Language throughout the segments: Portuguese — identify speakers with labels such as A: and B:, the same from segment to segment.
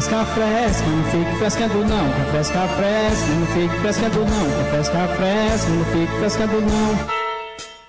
A: fresca, fresca, não fique frescando não. Café fresca, não fique frescando não. Café fresca, não fique frescando não.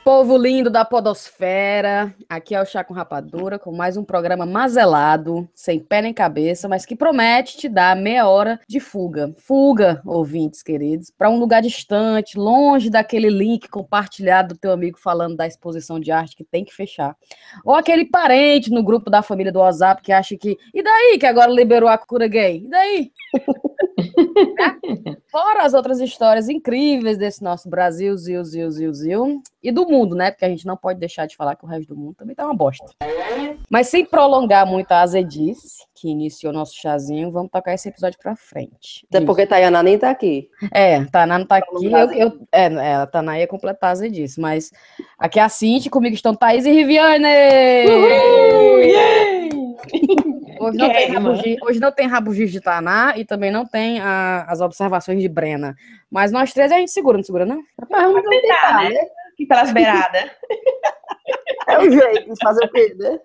B: Povo lindo da Podosfera, aqui é o Chá com Rapadura, com mais um programa mazelado, sem pé nem cabeça, mas que promete te dar meia hora de fuga. Fuga, ouvintes queridos, para um lugar distante, longe daquele link compartilhado do teu amigo falando da exposição de arte que tem que fechar. Ou aquele parente no grupo da família do WhatsApp que acha que. E daí que agora liberou a cura gay? E daí? né? Fora as outras histórias incríveis desse nosso Brasil, Zil, Zil, Zil, Zil, e do mundo, né? Porque a gente não pode deixar de falar que o resto do mundo também tá uma bosta. Mas sem prolongar muito a azedice, que iniciou nosso chazinho, vamos tocar esse episódio pra frente.
C: Até porque Tayana nem tá aqui.
B: É, Tainá não tá aqui, eu, eu, é, é, a Tainá ia completar a azedice, mas aqui é a Cinti, comigo estão Thaís e Riviane!
D: Uhul! Yeah!
B: Hoje não, tem rabugi, hoje não tem rabugis de Taná e também não tem a, as observações de Brena. Mas nós três a gente segura, não segura, não?
D: Vamos tentar, né? Aqui pelas beiradas.
C: É o jeito de fazer o quê, né?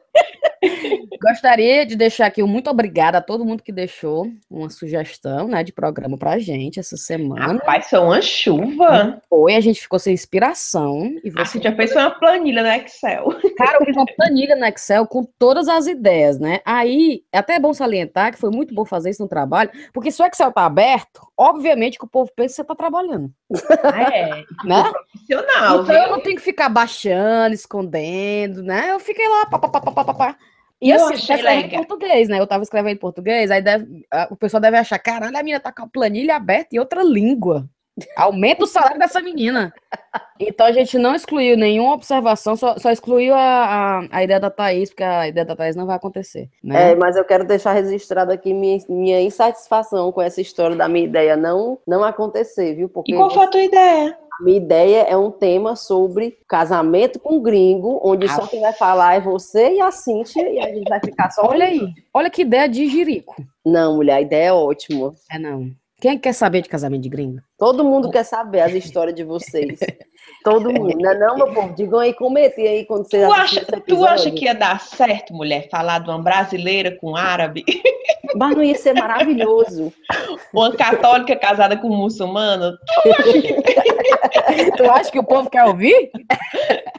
B: Gostaria de deixar aqui um muito obrigada a todo mundo que deixou uma sugestão, né, de programa pra gente essa semana.
D: Rapaz, foi uma chuva.
B: Foi, a gente ficou sem inspiração. E
D: A
B: você
D: gente já fez uma planilha no Excel.
B: Cara, eu fiz uma planilha no Excel com todas as ideias, né? Aí, é até bom salientar que foi muito bom fazer isso no trabalho, porque se o Excel tá aberto, obviamente que o povo pensa que você tá trabalhando,
D: Ah, é.
B: né?
D: Profissional,
B: então eu
D: viu?
B: não tenho que ficar baixando, escondendo, né? Eu fiquei lá, pá, pá, pá, pá, pá, pá, pá. E
D: Eu
B: assim, em português, né? Eu tava escrevendo em português, aí deve- a- o pessoal deve achar, caralho, a menina tá com a planilha aberta em outra língua. Aumenta o salário dessa menina. Então a gente não excluiu nenhuma observação, só, só excluiu a, a, a ideia da Thaís, porque a ideia da Thaís não vai acontecer. Né?
C: É, mas eu quero deixar registrado aqui minha, minha insatisfação com essa história da minha ideia não, não acontecer, viu? Porque
D: E qual foi a tua ideia?
C: A minha ideia é um tema sobre casamento com gringo, onde só
B: Aff.
C: quem vai falar é você e a Cíntia, e a gente vai ficar só.
B: Olha aí, olha que ideia de jirico.
C: Não, mulher, a ideia é ótima.
B: É não. Quem que quer saber de casamento de gringo?
C: Todo mundo quer saber as histórias de vocês. Todo mundo. Não, é não, meu povo? Digam aí, comentem aí quando vocês
D: Tu acha, tu acha que ia dar certo, mulher, falar de uma brasileira com árabe?
C: Mas não ia ser maravilhoso.
D: Uma católica casada com um muçulmano?
B: Tu acha que o povo quer ouvir?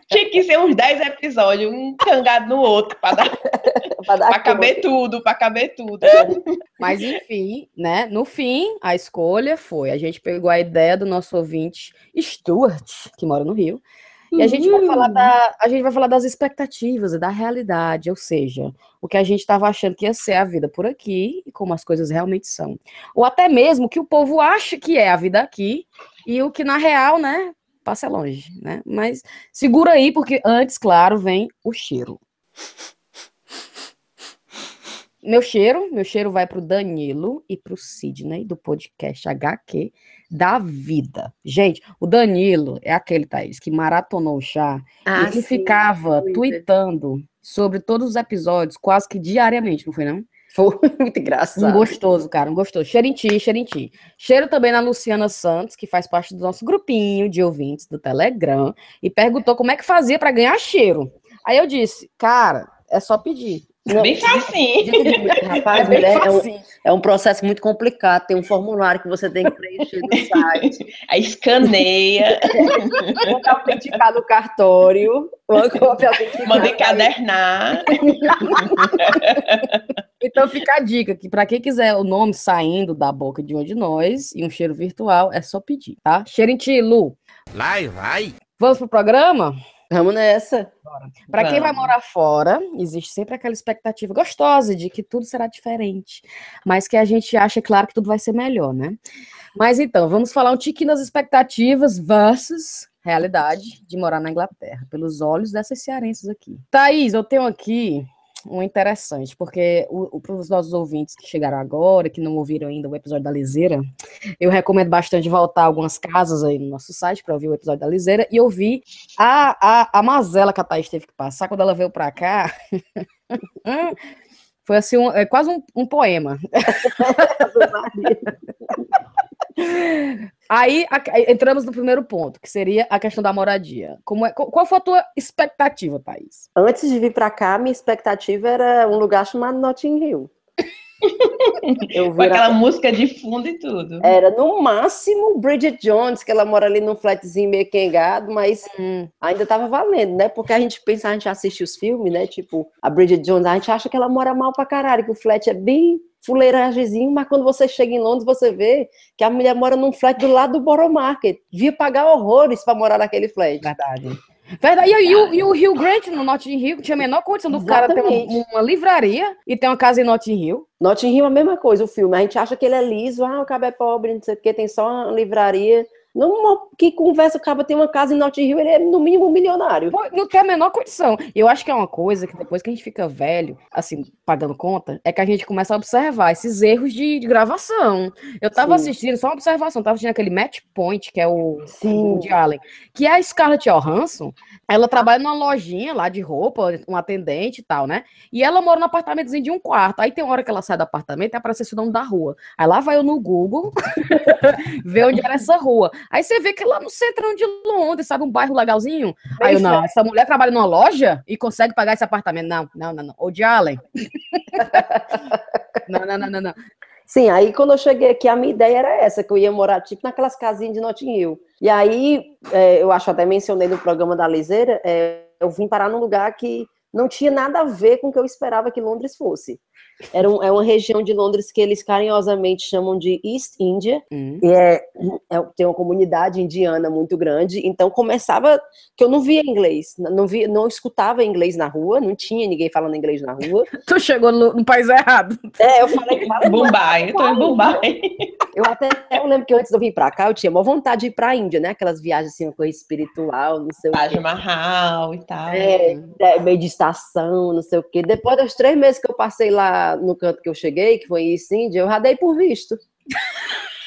D: Tinha que ser uns 10 episódios, um cangado no outro, pra, dar,
C: Pra dar
D: pra caber tudo, pra caber tudo.
B: Mas enfim, né? No fim, a escolha foi: a gente pegou a ideia do nosso ouvinte Stuart, que mora no Rio, e a gente vai falar da, a gente vai falar das expectativas e da realidade, ou seja, o que a gente estava achando que ia ser a vida por aqui e como as coisas realmente são, ou até mesmo o que o povo acha que é a vida aqui e o que na real, né, passa longe, né? Mas segura aí porque antes, claro, vem o cheiro. Meu cheiro, meu cheiro vai pro Danilo e pro Sidney do podcast HQ da vida. Gente, o Danilo é aquele, Thaís, que maratonou o chá
C: Ah,
B: e que
C: sim,
B: ficava
C: Twitter.
B: tweetando sobre todos os episódios, quase que diariamente, não foi não?
C: Foi muito
B: Um
C: engraçado.
B: gostoso, cara, um gostoso. Cheiro em ti, cheiro em ti. Cheiro também na Luciana Santos, que faz parte do nosso grupinho de ouvintes do Telegram, e perguntou como é que fazia para ganhar cheiro. Aí eu disse, cara, é só pedir. Não,
D: Bem facinho.
C: Rapaz,
B: é bem
C: mulher, é um, é um processo muito complicado. Tem um formulário que você tem que preencher no site.
D: Aí escaneia,
C: Colocar autenticar no cartório. uma cópia autenticada.
D: manda encadernar.
B: Então fica a dica que para quem quiser o nome saindo da boca de um de nós e um cheiro virtual, é só pedir, tá? Cheiro em ti, Lu.
E: Vai, vai.
B: Vamos pro programa?
C: Vamos nessa.
B: Para quem vai morar fora, existe sempre aquela expectativa gostosa de que tudo será diferente, mas que a gente acha, claro, que tudo vai ser melhor, né? Mas então, vamos falar um tiquinho das expectativas versus realidade de morar na Inglaterra, pelos olhos dessas cearenses aqui. Thaís, eu tenho aqui um interessante, porque para os nossos ouvintes que chegaram agora, que não ouviram ainda o episódio da Liseira, eu recomendo bastante voltar algumas casas aí no nosso site para ouvir o episódio da Liseira e ouvir a, a, a mazela que a Thaís teve que passar quando ela veio pra cá. Foi assim, um- é quase um, um poema. Aí a- entramos no primeiro ponto, que seria a questão da moradia. Como é, qual, qual foi a tua expectativa, Thaís?
C: Antes de vir pra cá, minha expectativa era um lugar chamado Notting Hill. Eu
D: Com aquela música de fundo e tudo.
C: Era no máximo Bridget Jones, que ela mora ali num flatzinho meio quengado, mas
B: Hum,
C: ainda tava valendo, né? Porque a gente pensa, a gente assiste os filmes, né? Tipo, a Bridget Jones, a gente acha que ela mora mal pra caralho, que o flat é bem fuleiragemzinho, mas quando você chega em Londres, você vê que a mulher mora num flat do lado do Borough Market. Devia pagar horrores pra morar naquele flat.
B: verdade. Verdade. E, e o, e o Rio Grande, no Notting Hill, tinha a menor condição do cara ter
C: Exatamente.
B: uma, uma livraria e ter uma casa em Notting Hill.
C: Notting Hill é a mesma coisa, o filme. A gente acha que ele é liso, ah, o cabo é pobre, não sei o quê, tem só uma livraria. Não, que conversa, o cabo tem uma casa em Notting Hill, ele é no mínimo um milionário.
B: Pô, Não tem a menor condição. Eu acho que é uma coisa que depois que a gente fica velho, assim, pagando conta, é que a gente começa a observar esses erros de, de gravação. Eu tava
C: Sim.
B: assistindo, só uma observação, tava assistindo aquele Match Point, que é o
C: Sim.
B: de Allen, que é a Scarlett Johansson, ela trabalha numa lojinha lá de roupa, um atendente e tal, né? E ela mora num apartamentozinho de um quarto. Aí tem uma hora que ela sai do apartamento e aparece esse nome da rua. Aí lá vai eu no Google ver onde era essa rua. Aí você vê que lá no centrão de Londres, sabe? Um bairro legalzinho. Aí eu, não, essa mulher trabalha numa loja e consegue pagar esse apartamento. Não, não, não, não. O de Allen. não, não, não, não, não.
C: Sim, aí quando eu cheguei aqui, a minha ideia era essa, que eu ia morar tipo naquelas casinhas de Notting Hill. E aí, é, eu acho até mencionei no programa da Liseira, é, eu vim parar num lugar que não tinha nada a ver com o que eu esperava que Londres fosse. Era um- é uma região de Londres que eles carinhosamente chamam de East India,
B: Hum.
C: e é, é- tem uma comunidade indiana muito grande, então começava que eu não via inglês, não via, não escutava inglês na rua, não tinha ninguém falando inglês na rua.
B: Tu chegou no, no país errado.
C: É, eu falei, fala
D: Mumbai, eu tô em Mumbai.
C: Eu até eu lembro que antes de eu vir pra cá, eu tinha uma vontade de ir pra Índia, né? Aquelas viagens assim, uma coisa espiritual, não sei o
D: Taj
C: quê.
D: Mahal e tal.
C: É, é, meditação, não sei o quê. Depois dos três meses que eu passei lá no canto que eu cheguei, que foi em India, eu já dei por visto.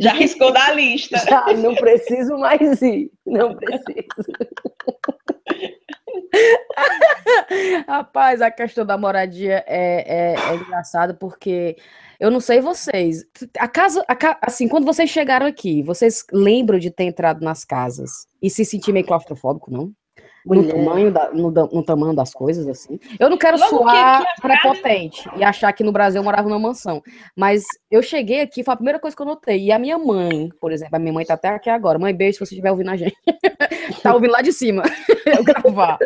D: Já riscou da lista.
C: já não preciso mais ir. Não preciso.
B: Rapaz, a questão da moradia é, é, é engraçado porque eu não sei vocês. A casa, a assim, quando vocês chegaram aqui, vocês lembram de ter entrado nas casas e se sentir meio claustrofóbico, não? No tamanho, da- no, no tamanho das coisas, assim. Eu não quero
D: Logo que
B: soar
D: as
B: prepotente e achar que no Brasil eu morava numa mansão. Mas eu cheguei aqui, foi a primeira coisa que eu notei. E a minha mãe, por exemplo, a minha mãe tá até aqui agora. Mãe, beijo se você estiver ouvindo a gente. tá ouvindo lá de cima. eu gravar.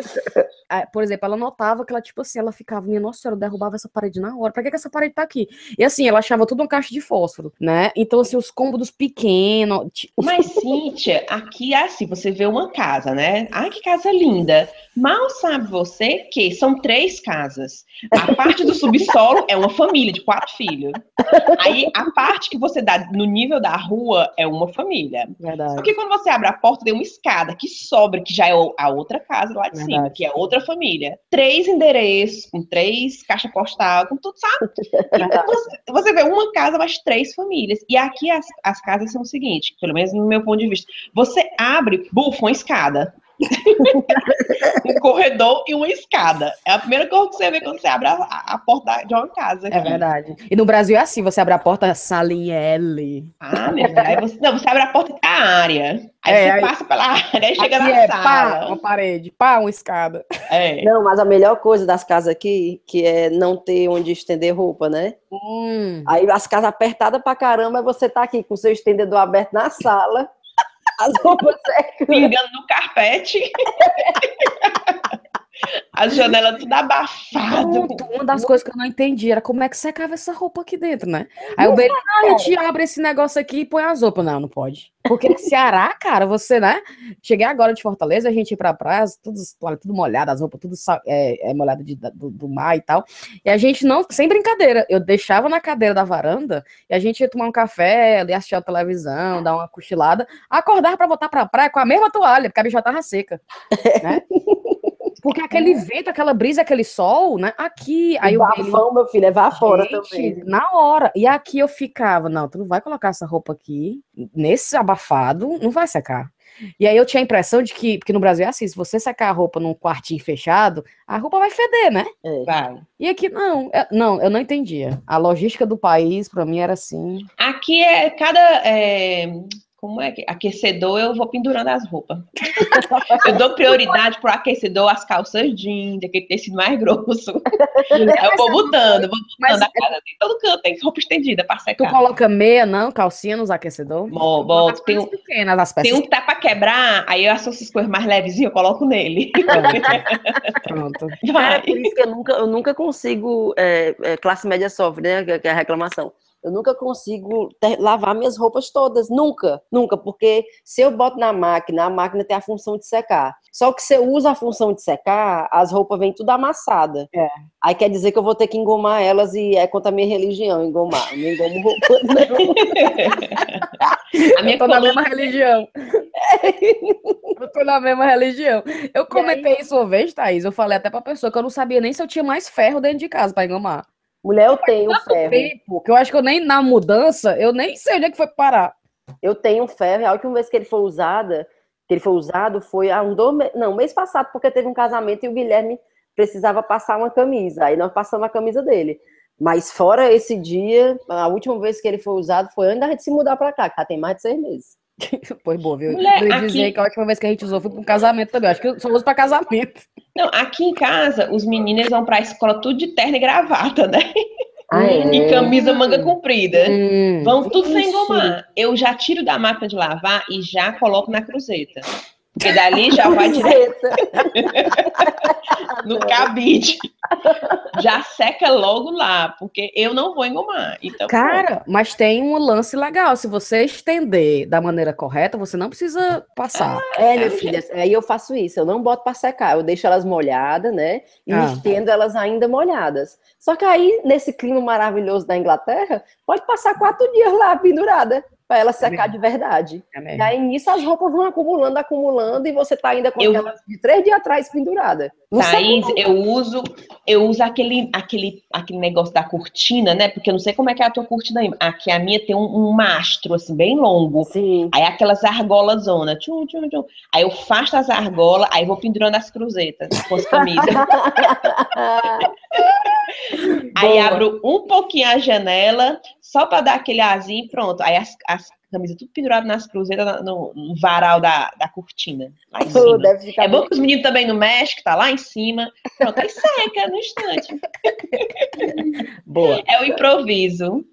B: Ah, Por exemplo, ela notava que ela, tipo assim, ela ficava, minha nossa senhora, eu derrubava essa parede na hora. Pra que, que essa parede tá aqui? E assim, ela achava tudo uma caixa de fósforo, né? Então, assim, os cômodos pequenos. ti-
D: Mas, Cíntia, aqui é assim, você vê uma casa, né? Ai, que casa linda. Mal sabe você que são três casas. A parte do subsolo é uma família de quatro filhos. Aí, a parte que você dá no nível da rua é uma família.
B: Verdade.
D: Porque quando você abre a porta, tem uma escada que sobra, que já é a outra casa lá de cima,
B: Verdade.
D: que é outra família. Três endereços, com três caixas postal, com tudo, sabe? Então, você, você vê uma casa, mas três famílias. E aqui as, as casas são o seguinte, pelo menos no meu ponto de vista. Você abre, bufa, uma escada. um corredor e uma escada. É a primeira coisa que você vê quando você abre a, a- porta de uma casa.
B: É
D: aqui.
B: verdade. E no Brasil é assim, você abre a porta, sala em L.
D: Ah, meu Deus. Aí você, não, você abre a porta da área. Aí
B: É,
D: você
B: aí-
D: passa pela área e chega
B: Aqui
D: na
B: é pá,
D: sala.
B: uma parede, pá, uma escada.
D: É.
C: Não, mas a melhor coisa das casas aqui, que é não ter onde estender roupa, né?
B: Hum.
C: Aí as casas apertadas pra caramba, você tá aqui com o seu estendedor aberto na sala, as roupas secando.
D: Pingando no carpete. As janelas tudo abafado.
B: Pronto, uma das coisas que eu não entendi era como é que secava essa roupa aqui dentro, né? Aí o Beli, ah, a gente abre esse negócio aqui e põe as roupas. Não, não pode. Porque no Ceará, cara, você, né? Cheguei agora de Fortaleza, a gente ia pra praia, tudo, tudo molhado, as roupas tudo é, é molhado de- do, do mar e tal. E a gente não, sem brincadeira, eu deixava na cadeira da varanda e a gente ia tomar um café, ali assistir a televisão, dar uma cochilada, acordar pra voltar pra praia com a mesma toalha, porque a bicha tava seca, né? Porque aquele vento, aquela brisa, aquele sol, né? Aqui, aí
C: bafão, meu filho, é vapora também.
B: na hora. E aqui eu ficava, não, tu não vai colocar essa roupa aqui, nesse abafado, não vai secar. E aí eu tinha a impressão de que, porque no Brasil é assim, se você secar a roupa num quartinho fechado, a roupa vai feder, né?
D: Vai.
B: E aqui não, é- não, eu não entendia. A logística do país, pra mim, era assim.
D: Aqui é cada. é, como é que aquecedor eu vou pendurando as roupas. eu dou prioridade pro aquecedor, as calças jeans, aquele tecido mais grosso. Eu vou botando, vou botando
B: Mas-
D: a casa, tem todo canto, tem roupa estendida para
B: Tu
D: secar.
B: coloca meia, não? Calcinha nos aquecedores?
D: Bo- boto, tem, um-
B: pequenas, as
D: tem
B: peças
D: um que tá pra quebrar, aí eu associo essas coisas mais levezinhas, eu coloco nele.
B: Pronto.
C: É
D: Vai.
C: por isso que eu nunca, eu nunca consigo, é, é, classe média sofre, né, que que é a reclamação. Eu nunca consigo ter- lavar minhas roupas todas, nunca, nunca, porque se eu boto na máquina, a máquina tem a função de secar. Só que se eu uso a função de secar, as roupas vêm tudo amassadas.
B: É.
C: Aí quer dizer que eu vou ter que engomar elas e é contra a minha religião, engomar. Eu não engomo roupa, não.
D: A minha
B: Eu tô na
D: coluna-
B: mesma religião. Eu tô na mesma religião. Eu comentei isso uma vez, Thaís. Eu falei até pra pessoa que eu não sabia nem se eu tinha mais ferro dentro de casa pra engomar.
C: Mulher, eu tenho ferro.
B: Tempo, que eu acho que eu nem na mudança, eu nem sei onde é que foi parar.
C: Eu tenho ferro. A última vez que ele foi usada, que ele foi usado foi há um dois não, mês passado, porque teve um casamento e o Guilherme precisava passar uma camisa. Aí nós passamos a camisa dele. Mas fora esse dia, a última vez que ele foi usado foi antes da gente se mudar pra cá, que já tem mais de seis meses.
B: Pois boa, viu?
D: Mulher,
B: eu ia
D: aqui-
B: dizer que a última vez que a gente usou foi pra um casamento também. Acho que eu só uso pra casamento.
D: Não, aqui em casa, os meninos vão pra escola tudo de terno e gravata, né?
C: Ah, é?
D: E camisa manga comprida.
B: Hum.
D: Vão tudo sem engomar. Eu já tiro da máquina de lavar e já coloco na cruzeta. Porque dali já vai direto no cabide. Já seca logo lá, porque eu não vou engomar. Então, pronto.
B: Cara, mas tem um lance legal. Se você estender da maneira correta, você não precisa passar.
C: É, minha filha, aí eu faço isso, eu não boto pra secar, eu deixo elas molhadas, né? E
B: Ah.
C: estendo elas ainda molhadas. Só que aí, nesse clima maravilhoso da Inglaterra, pode passar quatro dias lá pendurada, pra ela secar de verdade.
B: É
C: E aí nisso as roupas vão acumulando, acumulando, e você tá ainda com
D: Eu-
C: aquelas de três dias atrás pendurada. Não
D: Thaís, eu uso, eu uso aquele, aquele, aquele negócio da cortina, né? Porque eu não sei como é que é a tua cortina aí. Aqui a minha tem um, um mastro, assim, bem longo.
C: Sim.
D: Aí aquelas argolas zona. Tchum, tchum, tchum. Aí eu faço as argolas, aí vou pendurando as cruzetas com as camisas. Aí abro um pouquinho a janela, só para dar aquele arzinho e pronto. Aí as, as camisas tudo pendurado nas cruzetas na- no, no varal da, da cortina. Lá em cima.
C: deve ficar
D: É bom que os meninos também não mexem, que tá lá em cima. Pronto, aí seca no instante.
B: Boa.
D: É o improviso.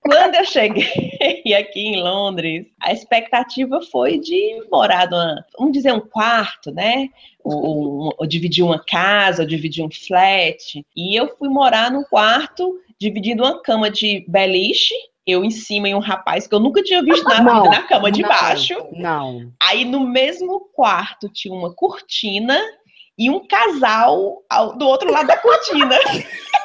D: Quando eu cheguei aqui em Londres, a expectativa foi de morar numa, vamos dizer, um quarto, né? Ou, ou- ou dividir uma casa, ou dividir um flat. E eu fui morar num quarto, dividindo uma cama de beliche, eu em cima e um rapaz que eu nunca tinha visto na
B: Não,
D: vida na cama de
B: não.
D: baixo.
B: Não.
D: Aí no mesmo quarto tinha uma cortina e um casal ao- do outro lado da cortina.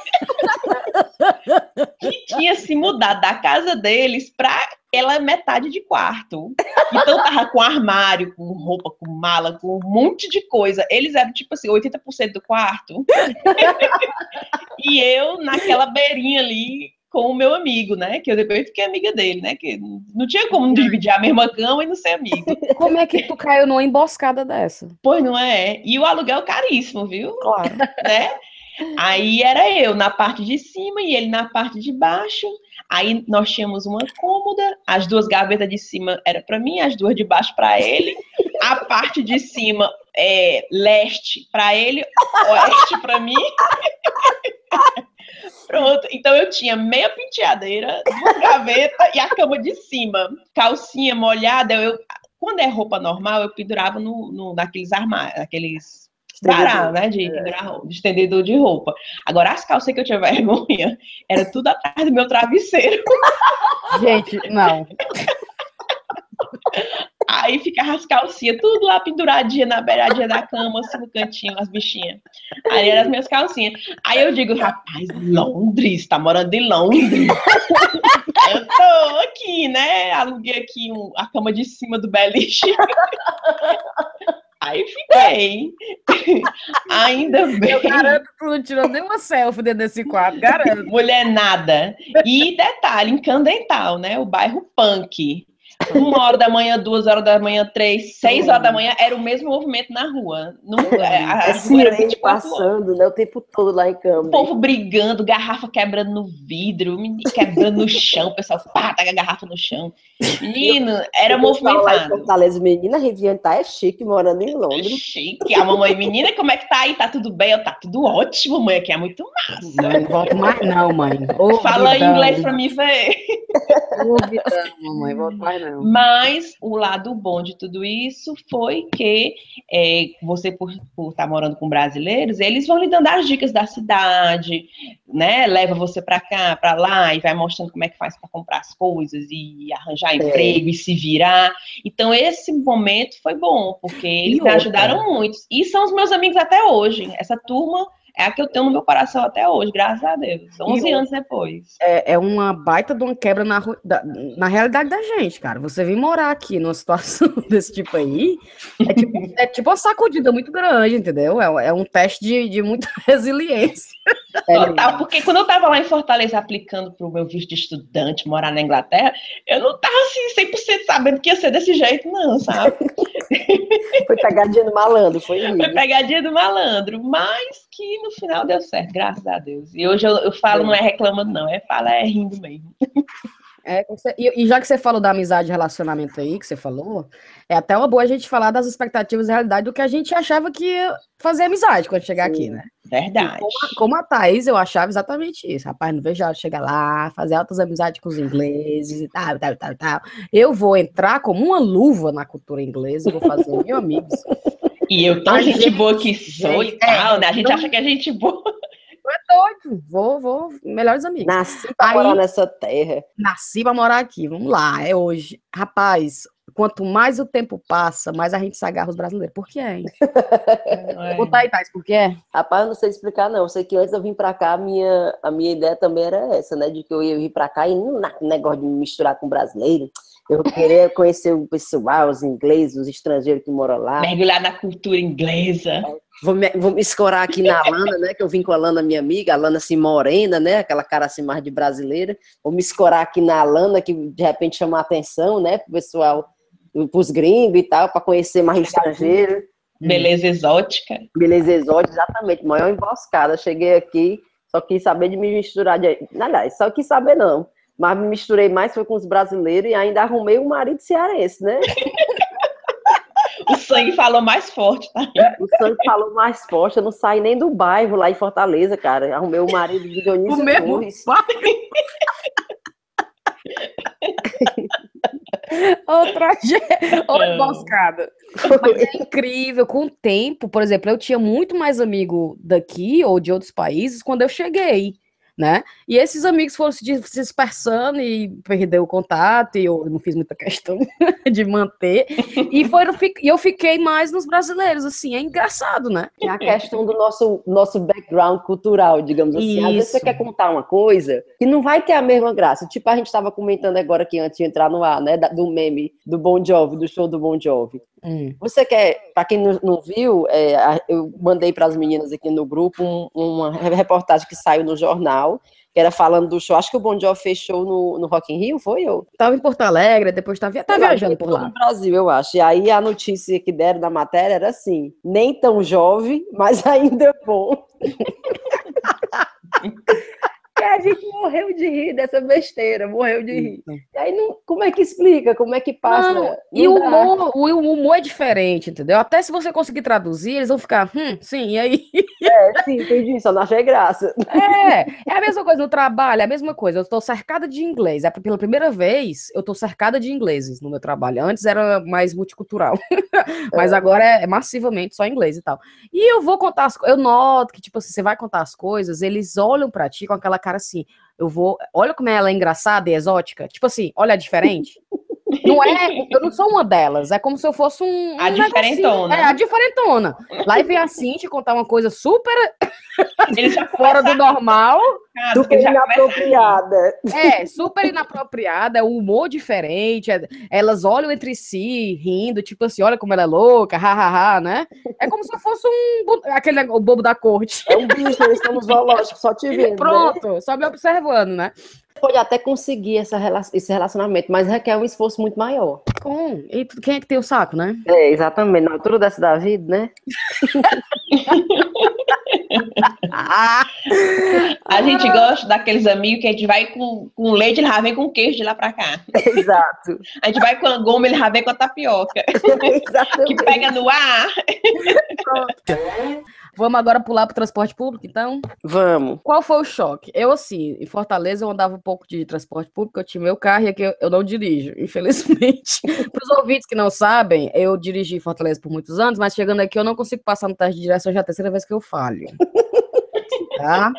D: que tinha se mudado da casa deles para aquela metade de quarto. Então tava com armário, com roupa, com mala, com um monte de coisa. Eles eram tipo assim, 80% do quarto. e eu naquela beirinha ali com o meu amigo, né? Que eu depois fiquei amiga dele, né? Que não tinha como dividir a mesma cama e não ser amigo.
B: Como é que tu caiu numa emboscada dessa?
D: Pois não é? E o aluguel caríssimo, viu?
C: Claro.
D: né? Aí era eu na parte de cima e ele na parte de baixo. Aí nós tínhamos uma cômoda, as duas gavetas de cima era para mim, as duas de baixo para ele. A parte de cima é leste para ele, oeste para mim. Pronto, então eu tinha meia penteadeira, duas gavetas e a cama de cima. Calcinha molhada, eu, quando é roupa normal, eu pendurava no, no, naqueles armários, naqueles varal, né, de, pendurar roupa, de estendedor de roupa. Agora, as calças que eu tinha vergonha, era tudo atrás do meu travesseiro.
B: Gente, não.
D: Aí ficava as calcinhas, tudo lá penduradinha na beiradinha da cama, assim no cantinho, as bichinhas. Aí eram as minhas calcinhas. Aí eu digo, rapaz, Londres, tá morando em Londres. eu tô aqui, né? Aluguei aqui um- a cama de cima do beliche. Aí fiquei. Ainda bem.
B: Eu garanto que tu não tirou nenhuma selfie dentro desse quarto, garanto.
D: Mulher nada. E detalhe, em Candental, né? O bairro punk. Uma hora da manhã, duas horas da manhã, três, seis horas da manhã, era o mesmo movimento na rua. Não, é, a,
C: É
D: a rua era
C: sirene
D: 24 horas.
C: passando, né? O tempo todo lá em
D: O
C: Câmara.
D: povo brigando, garrafa quebrando no vidro, menino quebrando no chão, o pessoal pá, taca a garrafa no chão. Menino, era
C: O pessoal Lá em
D: movimentado.
C: Fortaleza, menina, Riviane tá é chique morando em Londres.
D: Chique. A mamãe, menina, como é que tá aí? Tá tudo bem? Eu, tá tudo ótimo, mãe, aqui é muito massa.
B: Mãe, não volto mais não, mãe. Ô,
D: Fala
B: vidão.
D: inglês pra mim ver.
B: Ô, vidão, mamãe, volto mais não.
D: Mas o lado bom de tudo isso foi que é, você, por estar morando com brasileiros, eles vão lhe dando as dicas da cidade, né? Leva você para cá, para lá, e vai mostrando como é que faz para comprar as coisas e arranjar emprego e se virar. Então, esse momento foi bom, porque eles me
B: outra?
D: ajudaram muito. E são os meus amigos até hoje. Essa turma é a que eu tenho no meu coração até hoje, graças a Deus. 11
B: outra?
D: anos depois.
B: É, é uma baita de uma quebra na, da- na realidade da gente, cara. Você vir morar aqui numa situação desse tipo aí, é tipo, é tipo uma sacudida muito grande, entendeu? É, um- é um teste de, de muita resiliência.
D: Total, porque quando eu tava lá em Fortaleza aplicando pro meu visto de estudante, morar na Inglaterra, eu não tava assim 100% sabendo que ia ser desse jeito, não, sabe?
C: Foi pegadinha no malandro, foi
D: Foi
C: lindo.
D: pegadinha do malandro, mas que no final deu certo, graças a Deus. E hoje eu, eu falo, não é reclamando, não, é fala, é rindo mesmo.
B: É, e, e já que você falou da amizade e relacionamento aí, que você falou, é até uma boa a gente falar das expectativas e realidade do que a gente achava que ia fazer amizade quando chegar aqui,
C: Sim.
B: né?
D: Verdade.
B: Como a Thaís, eu achava exatamente isso. Rapaz, não vejo a hora de chegar lá, fazer altas amizades com os ingleses e tal, tal, tal, tal. Eu vou entrar como uma luva na cultura inglesa e vou fazer mil amigos.
D: E eu tão
B: A
D: gente,
B: gente-
D: boa que sou
B: gente,
D: e tal,
B: é,
D: né? A gente
B: não-
D: acha que é gente boa.
B: Doido, vou, vou, melhores amigos.
C: Nasci pra
B: Aí-
C: morar nessa terra.
B: Nasci pra morar aqui, vamos lá, é hoje. Rapaz, quanto mais o tempo passa, mais a gente se agarra os brasileiros. Por que é, hein? Conta aí, Thais, por que é?
C: Rapaz, eu não sei explicar, não. Eu sei que antes de eu vir pra cá, a minha, a minha ideia também era essa, né? De que eu ia vir pra cá e não negócio de me misturar com brasileiro. Eu queria conhecer o pessoal, os ingleses, os estrangeiros que moram lá.
D: Mergulhar na cultura inglesa.
C: Vou me, vou me escorar aqui na Lana, né? Que eu vim com a Lana, minha amiga, a Lana assim morena, né? Aquela cara assim mais de brasileira. Vou me escorar aqui na Lana, que de repente chama a atenção, né? Pro pessoal, pros gringos e tal, para conhecer mais estrangeiro.
D: Beleza exótica.
C: Beleza exótica, exatamente, maior emboscada. Cheguei aqui, só quis saber de me misturar. De... Nada, só quis saber não. Mas me misturei mais foi com os brasileiros e ainda arrumei um marido cearense, né?
D: O sangue falou mais forte, tá?
C: O sangue falou mais forte, eu não saí nem do bairro lá em Fortaleza, cara. Arrumei o marido de Dionísio
B: O mesmo
C: Torres.
B: Outra outra emboscada. Mas é incrível, com o tempo, por exemplo, eu tinha muito mais amigo daqui ou de outros países quando eu cheguei, né? E esses amigos foram se dis- se dispersando e perdeu o contato, e eu não fiz muita questão de manter. E foram, e eu fiquei mais nos brasileiros, assim, é engraçado, né?
C: É a questão do nosso, nosso background cultural, digamos assim. Às vezes você
B: Isso.
C: quer contar uma coisa que não vai ter a mesma graça. Tipo, a gente estava comentando agora aqui antes de entrar no ar, né? Do meme do Bon Jovi, do show do Bon Jovi.
B: Hum.
C: Você quer, para quem não, não viu, é, eu mandei para as meninas aqui no grupo um- uma reportagem que saiu no jornal, que era falando do show. Acho que o Bon Jovi fechou no, no Rock in Rio, foi eu?
B: Tava em Porto Alegre, depois tava, tá viajando por lá.
C: No Brasil, eu acho. E aí a notícia que deram da matéria era assim: nem tão jovem, mas ainda bom. E a gente morreu de rir dessa besteira, morreu de rir. E aí, não, como é que explica? Como é que passa?
B: Não,
C: Não
B: e o humor, o humor é diferente, entendeu? Até se você conseguir traduzir, eles vão ficar, hum, sim, e aí?
C: É, sim, entendi, só não achei graça.
B: É, é a mesma coisa no trabalho, é a mesma coisa. Eu estou cercada de inglês. É pela primeira vez eu estou cercada de ingleses no meu trabalho. Antes era mais multicultural, mas agora é, é massivamente só inglês e tal. E eu vou contar as coisas. Eu noto que, tipo assim, você vai contar as coisas, eles olham pra ti com aquela cara assim. Eu vou. Olha como ela é engraçada e exótica. Tipo assim, olha diferente. Não é, eu não sou uma delas, é como se eu fosse um.
D: A
B: um negocinho.
D: diferentona.
B: É, a diferentona. Lá vem a Cintia contar uma coisa super fora do normal.
D: começado,
C: Super
D: a
C: inapropriada.
B: É, super inapropriada, é um humor diferente. é- elas olham entre si, rindo, tipo assim, olha como ela é louca, hahaha, né? É como se eu fosse um aquele o bobo da corte.
C: É um bicho, eles estão no zoológico, só te vendo. né?
B: Pronto, só me observando, né?
C: Pode até conseguir essa, esse relacionamento, mas requer um esforço muito maior.
B: Com. E tu- quem é que tem o saco, né?
C: É, exatamente. Na altura dessa da vida, né?
D: A gente gosta daqueles amigos que a gente vai com, com leite, ele já vem com queijo de lá pra cá.
C: Exato.
D: A gente vai com a goma, ele já vem com a tapioca.
C: Exatamente.
D: Que pega no ar.
B: Vamos agora pular pro transporte público, então?
C: Vamos.
B: Qual foi o choque? Eu, assim, em Fortaleza eu andava um pouco de transporte público, eu tinha meu carro e aqui eu, eu não dirijo, infelizmente. Para os ouvintes que não sabem, eu dirigi em Fortaleza por muitos anos, mas chegando aqui eu não consigo passar no teste de direção, já é a terceira vez que eu falho. Tá?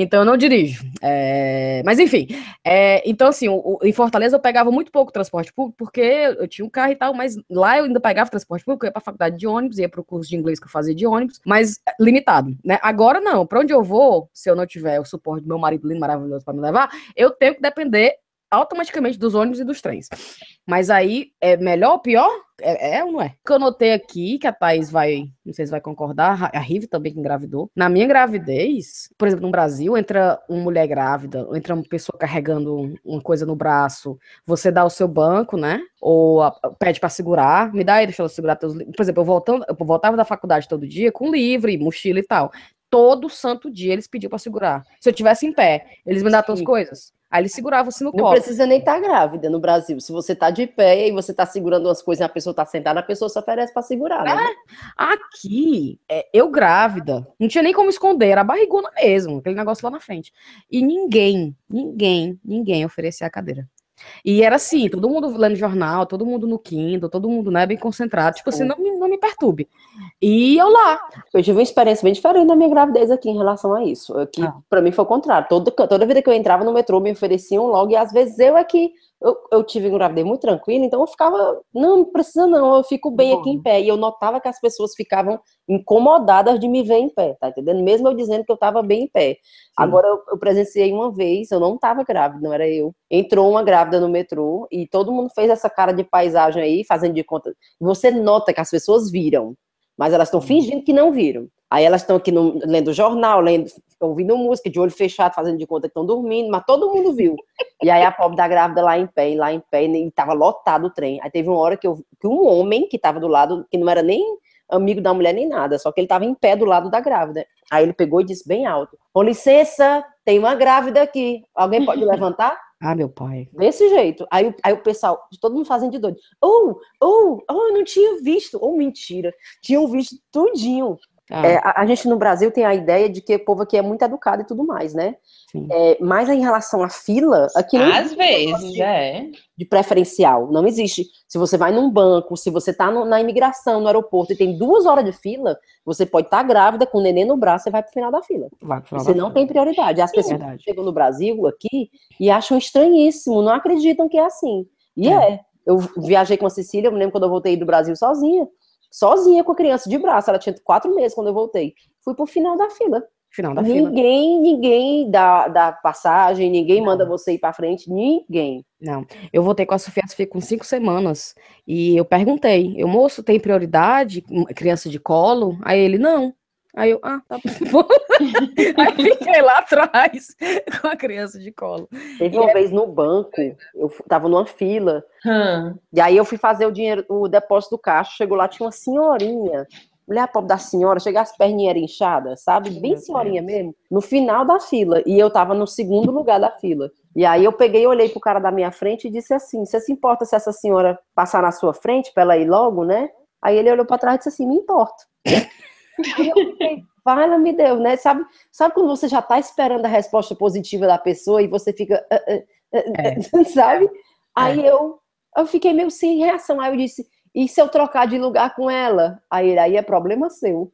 B: Então eu não dirijo. É, Mas enfim, é, então assim, o- em Fortaleza eu pegava muito pouco transporte público, porque eu tinha um carro e tal, mas lá eu ainda pegava transporte público, eu ia para a faculdade de ônibus, ia para o curso de inglês que eu fazia de ônibus, mas é, limitado, né? Agora não, para onde eu vou, se eu não tiver o suporte do meu marido lindo, maravilhoso para me levar, eu tenho que depender automaticamente dos ônibus e dos trens. Mas aí, é melhor ou pior? É, é ou não é? O que eu notei aqui, que a Thaís vai, não sei se vai concordar, a Rive também que engravidou. Na minha gravidez, por exemplo, no Brasil, entra uma mulher grávida, entra uma pessoa carregando uma coisa no braço, você dá o seu banco, né? Ou a- pede para segurar, me dá aí, deixa eu segurar teus livros. Por exemplo, eu, voltando, eu voltava da faculdade todo dia com livro, e mochila e tal. Todo santo dia eles pediam para segurar. Se eu tivesse em pé, eles me davam as coisas. Aí eles seguravam assim no
C: Não
B: colo.
C: precisa nem estar grávida no Brasil. Se você tá de pé e você tá segurando umas coisas e a pessoa tá sentada, a pessoa se oferece para segurar, né?
B: Aqui, é, eu grávida, não tinha nem como esconder, era barrigona mesmo, aquele negócio lá na frente. E ninguém, ninguém, ninguém oferecia a cadeira. E era assim, todo mundo lendo jornal, todo mundo no Kindle, todo mundo, né, bem concentrado, tipo assim,
C: Sim.
B: não me, não me perturbe. E eu lá,
C: Eu tive uma experiência bem diferente na minha gravidez aqui em relação a isso. Aqui,
B: Ah.
C: pra mim, foi o contrário. Toda, toda vida que eu entrava no metrô, me ofereciam logo, e às vezes eu é que. Eu, eu tive gravidez muito tranquila, então eu ficava. Não, não precisa não, eu fico bem aqui em pé. E eu notava que as pessoas ficavam incomodadas de me ver em pé, tá entendendo? Mesmo eu dizendo que eu tava bem em pé. Agora, eu, eu presenciei uma vez, eu não tava grávida, não era eu. Entrou uma grávida no metrô e todo mundo fez essa cara de paisagem aí, fazendo de conta. Você nota que as pessoas viram, mas elas estão fingindo que não viram. Aí elas estão aqui no- lendo jornal, lendo, ouvindo música, de olho fechado, fazendo de conta que estão dormindo, mas todo mundo viu. E aí a pobre da grávida lá em pé, lá em pé, e tava lotado o trem. Aí teve uma hora que, eu, que um homem que tava do lado, que não era nem amigo da mulher nem nada, só que ele tava em pé do lado da grávida. Aí ele pegou e disse bem alto: Com licença, tem uma grávida aqui. Alguém pode levantar?
B: ah, meu pai.
C: Desse jeito. Aí, o- aí o pessoal, todo mundo fazendo de doido. Oh, oh, oh, eu não tinha visto. Oh, mentira. Tinham visto tudinho.
B: Ah,
C: É, a, a gente no Brasil tem a ideia de que o povo aqui é muito educado e tudo mais, né?
B: sim.
C: É, mas em relação à fila, aqui não
D: Às vezes, é.
C: de preferencial. Não existe. Se você vai num banco, se você tá no- na imigração, no aeroporto, e tem duas horas de fila, você pode estar grávida com o neném no braço e vai pro final da fila.
B: Vai pro final
C: Você
B: da
C: não
B: fila.
C: tem prioridade. As pessoas
B: verdade.
C: chegam no Brasil aqui e acham estranhíssimo, não acreditam que é assim. E
B: É.
C: é. Eu viajei com a Cecília, eu me lembro quando eu voltei do Brasil sozinha. Sozinha com a criança de braço. Ela tinha quatro meses quando eu voltei. Fui pro final da fila.
B: Final da fila.
C: ninguém, ninguém dá, dá passagem, ninguém manda você ir pra frente, ninguém.
B: Não, eu voltei com a Sofia, a Sofia com cinco semanas, e eu perguntei, eu, moço, tem prioridade, criança de colo? Aí ele, não. Aí eu, ah, tá bom. Aí fiquei lá atrás com a criança de colo.
C: Teve uma vez no banco, eu tava numa fila,
D: Hum.
C: e aí eu fui fazer o dinheiro, o depósito do caixa, chegou lá, tinha uma senhorinha. Mulher pobre da senhora, chega as perninhas inchadas, sabe? Bem
B: Meu
C: senhorinha
B: Deus.
C: mesmo, no final da fila. E eu tava no segundo lugar da fila. E aí eu peguei, olhei pro cara da minha frente e disse assim: Você se importa se essa senhora passar na sua frente pra ela ir logo, né? Aí ele olhou pra trás e disse assim: Me importo. Aí eu fiquei, Fala, me deu, né? Sabe, sabe quando você já tá esperando a resposta positiva da pessoa e você fica. ah, ah, ah, sabe? Aí eu, eu fiquei meio sem reação. Aí eu disse: E se eu trocar de lugar com ela? Aí ele, aí é problema seu.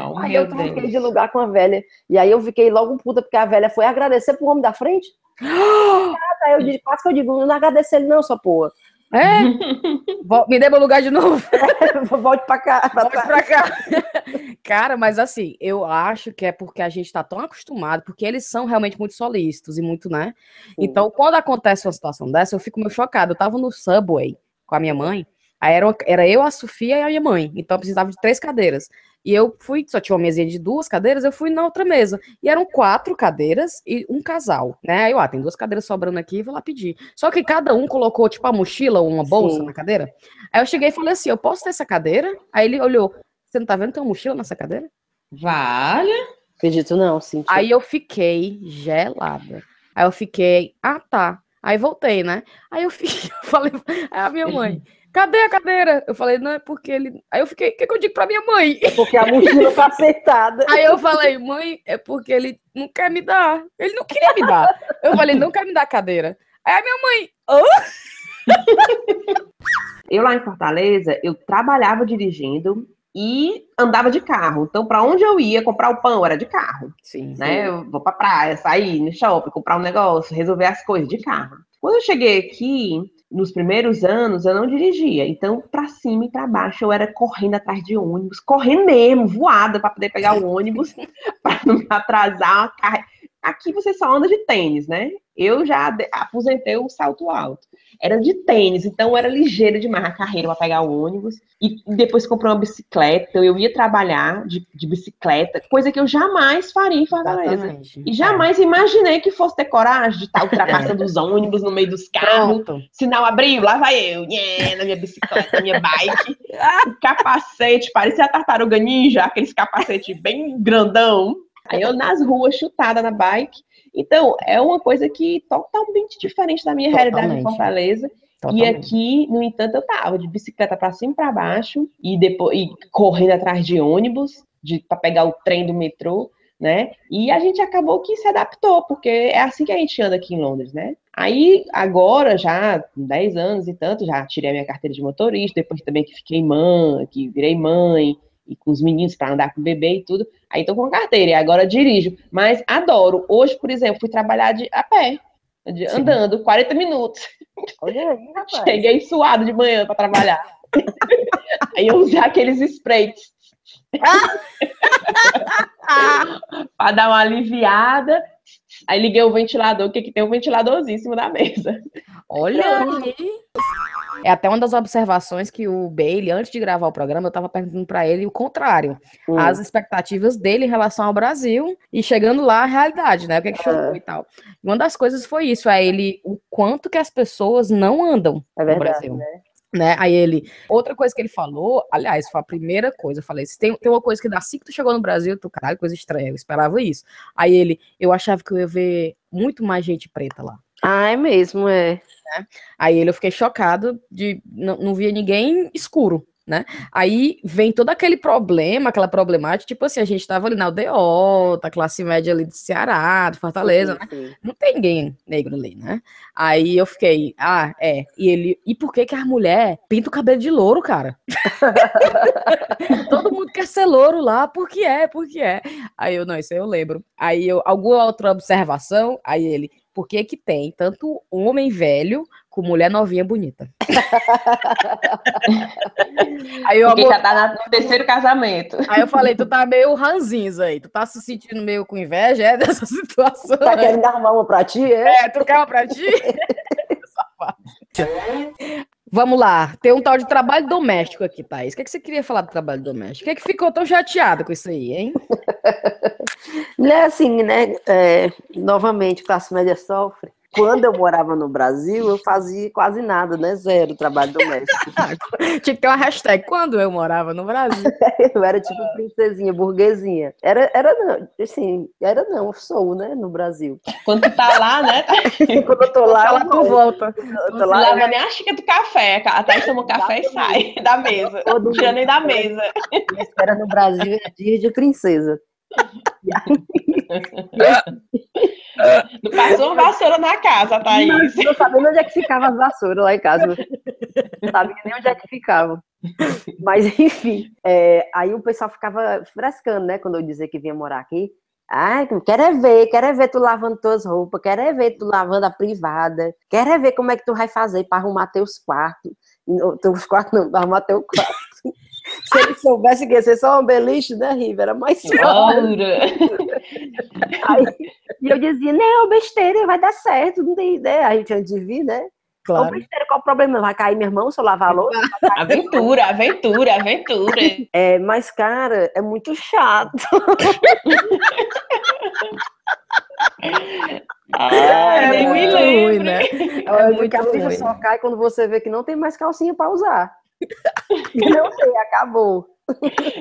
D: Oh,
C: Aí eu troquei
D: Deus.
C: de lugar com a velha. E aí eu fiquei logo puta, porque a velha foi agradecer pro homem da frente. Aí eu disse, quase que eu digo, não agradecer ele não, sua porra.
B: É? Me dê meu lugar de novo.
C: Volte pra cá. pra
B: Volte pra cá. Cara, mas assim, eu acho que é porque a gente tá tão acostumado, porque eles são realmente muito solícitos e muito, né? Então, quando acontece uma situação dessa, eu fico meio chocada. Eu tava no Subway com a minha mãe, Aí era, era eu, a Sofia e a minha mãe. Então precisava de três cadeiras. E eu fui, só tinha uma mesinha de duas cadeiras, eu fui na outra mesa. E eram quatro cadeiras e um casal, né? Aí eu, ah, tem duas cadeiras sobrando aqui, vou lá pedir. Só que cada um colocou, tipo, a mochila ou uma bolsa
C: Sim.
B: na cadeira. Aí eu cheguei e falei assim: eu posso ter essa cadeira? Aí ele olhou: você não tá vendo que tem uma mochila nessa cadeira?
D: Vale.
C: Acredito não, sim.
B: Aí eu fiquei gelada. Aí eu fiquei, ah, tá. Aí voltei, né? Aí eu, fiquei, eu falei, aí a minha mãe, cadê a cadeira? Eu falei, não, é porque ele. Aí eu fiquei, o que, que eu digo pra minha mãe?
C: Porque a mochila tá acertada.
B: Aí eu falei, mãe, é porque ele não quer me dar. Ele não queria me dar. Eu falei, não quer me dar a cadeira. Aí a minha mãe,
D: Eu lá em Fortaleza, eu trabalhava dirigindo e andava de carro. Então, para onde eu ia comprar o pão era de carro,
B: sim,
D: né? Eu vou pra praia, sair no shopping, comprar um negócio, resolver as coisas de carro. Quando eu cheguei aqui, nos primeiros anos, eu não dirigia. Então, para cima e para baixo, eu era correndo atrás de ônibus, correndo mesmo, voada para poder pegar o ônibus, para não me atrasar. Aqui você só anda de tênis, né? Eu já aposentei o salto alto. Era de tênis, então era ligeiro demais a carreira para pegar o ônibus. E depois comprei uma bicicleta, eu ia trabalhar de, de bicicleta, coisa que eu jamais faria em Fortaleza.
B: exatamente.
D: E jamais imaginei que fosse ter coragem de estar ultrapassando os ônibus no meio dos carros.
B: Pronto.
D: Sinal abriu, lá vai eu, nhé, na minha bicicleta, na minha bike. Capacete, parecia a tartaruga ninja, aqueles capacete bem grandão. Aí eu nas ruas, chutada na bike. Então, é uma coisa que totalmente diferente da minha realidade em
B: Totalmente.
D: Fortaleza. E
B: Totalmente.
D: aqui, no entanto, eu tava de bicicleta para cima e para baixo e depois e correndo atrás de ônibus, de para pegar o trem do metrô, né? E a gente acabou que se adaptou, porque é assim que a gente anda aqui em Londres, né? Aí, agora, já, com 10 anos e tanto, já tirei a minha carteira de motorista, depois também que fiquei mãe, que virei mãe, e com os meninos para andar com o bebê e tudo. Aí tô com carteira, e agora dirijo. Mas adoro. Hoje, por exemplo, fui trabalhar de, a pé, de- andando, 40 minutos.
C: Olha aí, rapaz.
D: Cheguei suado de manhã para trabalhar. Aí eu usei aqueles sprays. para dar uma aliviada. Aí liguei o ventilador, que aqui tem um ventiladorzinho em cima da mesa.
B: Olha aí. É até uma das observações que o Bailey, antes de gravar o programa, eu tava perguntando pra ele o contrário.
C: Hum.
B: As expectativas dele em relação ao Brasil e chegando lá a realidade, né? O que é que chegou e tal. E uma das coisas foi isso, é ele, o quanto que as pessoas não andam
C: É
B: no
C: verdade,
B: Brasil.
C: né?
B: né? Aí ele, outra coisa que ele falou, aliás, foi a primeira coisa, eu falei, se tem, tem uma coisa que assim que tu chegou no Brasil, tu, caralho, coisa estranha, eu esperava isso. Aí ele, eu achava que eu ia ver muito mais gente preta lá.
C: Ah, é mesmo, é.
B: Aí ele, eu fiquei chocado de não, não via ninguém escuro, né? Aí vem todo aquele problema, aquela problemática, tipo assim, a gente tava ali na aldeota, classe média ali de Ceará, de Fortaleza, né?
C: Sim, sim.
B: Não tem ninguém negro ali, né? Aí eu fiquei, ah, é. E ele, e por que que a mulher pinta o cabelo de louro, cara? Todo mundo quer ser louro lá, por que é, por que é? Aí eu, não, isso aí eu lembro. Aí eu, alguma outra observação? Aí ele, por que que tem tanto homem velho com mulher novinha bonita? aí eu,
D: Porque
B: amor,
D: já tá no terceiro casamento.
B: aí eu falei, tu tá meio ranzinza aí, tu tá se sentindo meio com inveja é, dessa situação?
C: Tá querendo arrumar uma pra ti, é?
B: É, tu quer uma pra ti? Safado. Vamos lá, tem um tal de trabalho doméstico aqui, Thaís. O que, é que você queria falar do trabalho doméstico? O que, é que ficou tão chateada com isso aí, hein?
C: Não é assim, né? é, novamente, classe média sofre. Quando eu morava no Brasil, eu fazia quase nada, né? Zero trabalho doméstico.
B: Tinha que ter uma hashtag. Quando eu morava no Brasil.
C: Eu era tipo princesinha, burguesinha. Era, era não, assim, era não, eu sou, né? No Brasil.
D: Quando tu tá lá, né?
C: Quando eu tô lá,
B: Fala
C: eu
B: volta.
C: Eu
D: não
C: tô lá,
D: lava nem a xícara do café. A Thaís toma café e sai da mesa.
C: Todo
D: tira nem da mesa.
C: espera no Brasil é dia de princesa.
D: Não passou uma vassoura na casa, Thaís.
C: Mas não sabia onde é que ficava as vassouras lá em casa. Não sabia nem onde é que ficava. Mas, enfim, é, aí o pessoal ficava frescando, né? Quando eu dizia que vinha morar aqui. Ai, quero é ver, quero é ver tu lavando tuas roupas, quero é ver tu lavando a privada, quero é ver como é que tu vai fazer para arrumar teus quartos. Teus quartos não, pra arrumar teu quarto. Soubesse que ia ser só um beliche, né, Riva? Era mais fácil. Aí, e eu dizia, não, besteira, vai dar certo, não tem ideia. A gente antes de vir, né? Ô,
B: Claro.
C: besteira, qual o problema? Vai cair minha mão se eu lavar a louça?
D: Aventura, aventura, aventura.
C: É, mas, cara, é muito chato.
D: Ai,
B: É
D: me
B: muito ruim, né?
C: É
B: É
C: muito a ficha só cai quando você vê que não tem mais calcinha pra usar. Não tem, acabou.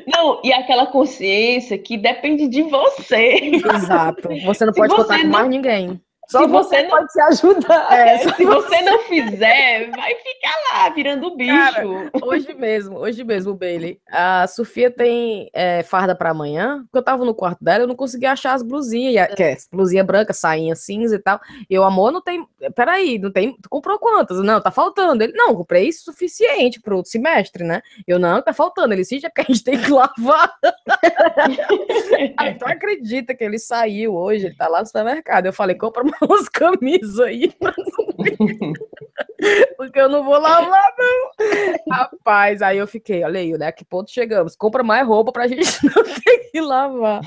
D: Não, e aquela consciência que depende de você.
B: Exato. Você não pode
D: você
B: contar com
D: não-
B: mais ninguém.
C: Só
D: Se
C: você,
D: você não-
C: pode se ajudar.
B: É,
D: Se você não fizer, vai ficar lá virando bicho.
B: Cara, Hoje mesmo, hoje mesmo, Bailey. A Sofia tem é, farda pra amanhã. Porque eu tava no quarto dela, eu não conseguia achar as blusinhas. Que é blusinha branca, sainha cinza e tal. E eu, amor, não tem. Peraí, não tem. Tu comprou quantas? Não, tá faltando. Ele, não, comprei suficiente pro outro semestre, né? Eu, não, tá faltando. Ele, sim, já que a gente tem que lavar. Aí, então acredita que ele saiu hoje, ele tá lá no supermercado. Eu falei, compra umas camisas aí. Porque eu não vou lavar, não. Rapaz, aí eu fiquei, olha aí, né? Que ponto chegamos? Compra mais roupa pra gente não ter que lavar.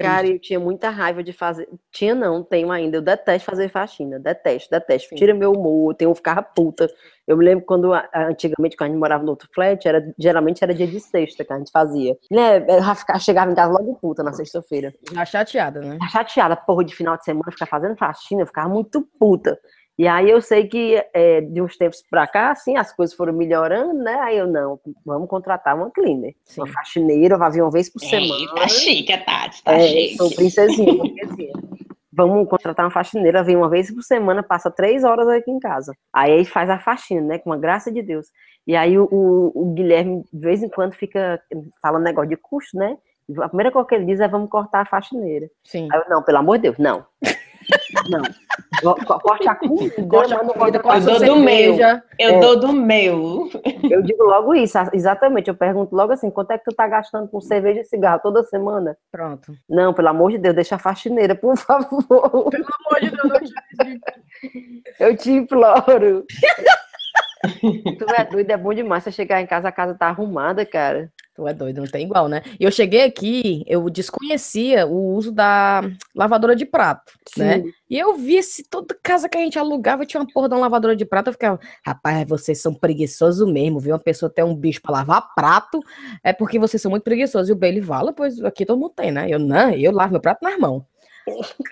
C: Cara, eu tinha muita raiva de fazer. Tinha não, tenho ainda. Eu detesto fazer faxina. Detesto, detesto.
B: Sim.
C: Tira meu humor, eu tenho ficava puta. Eu me lembro quando, antigamente, quando a gente morava no outro flat, era, geralmente era dia de sexta que a gente fazia. Né? Eu já chegava em casa logo puta na sexta-feira.
B: Já chateada, né?
C: Ficava chateada, porra, de final de semana, ficar fazendo faxina, eu ficava muito puta. E aí eu sei que é, de uns tempos pra cá, assim, as coisas foram melhorando, né? Aí eu, não, vamos contratar uma cleaner.
B: Sim.
C: Uma faxineira, vai vir uma vez por
D: Ei,
C: semana.
D: tá chique, Tati, tá
C: É,
D: chique.
C: sou princesinha, princesinha. Vamos contratar uma faxineira, vem uma vez por semana, passa três horas aqui em casa. Aí faz a faxina, né? Com a graça de Deus. E aí o, o- o Guilherme, de vez em quando, fica falando negócio de custo, né? A primeira coisa que ele diz é vamos cortar a faxineira.
B: Sim.
C: Aí eu, não, pelo amor de Deus, não. Não. Co- co- Corte a comida,
B: Corta a comida,
C: corta
D: Eu dou do meu. Eu
C: É.
D: dou do meu.
C: Eu digo logo isso, exatamente. Eu pergunto logo assim, quanto é que tu tá gastando com cerveja e cigarro toda semana?
B: Pronto.
C: Não, pelo amor de Deus, deixa a faxineira, por favor.
B: Pelo amor de Deus,
C: Eu te imploro. tu é doido, é bom demais você chegar em casa, a casa tá arrumada, cara.
B: Tu é doido, não tem igual, né? E eu cheguei aqui, eu desconhecia o uso da lavadora de prato, né? E eu vi esse, toda casa que a gente alugava tinha uma porra de uma lavadora de prato. Eu ficava, rapaz, vocês são preguiçosos mesmo, viu? Uma pessoa ter um bicho pra lavar prato é porque vocês são muito preguiçosos. E o Bailey fala, pois aqui todo mundo tem, né? Eu não, eu lavo meu prato nas mãos.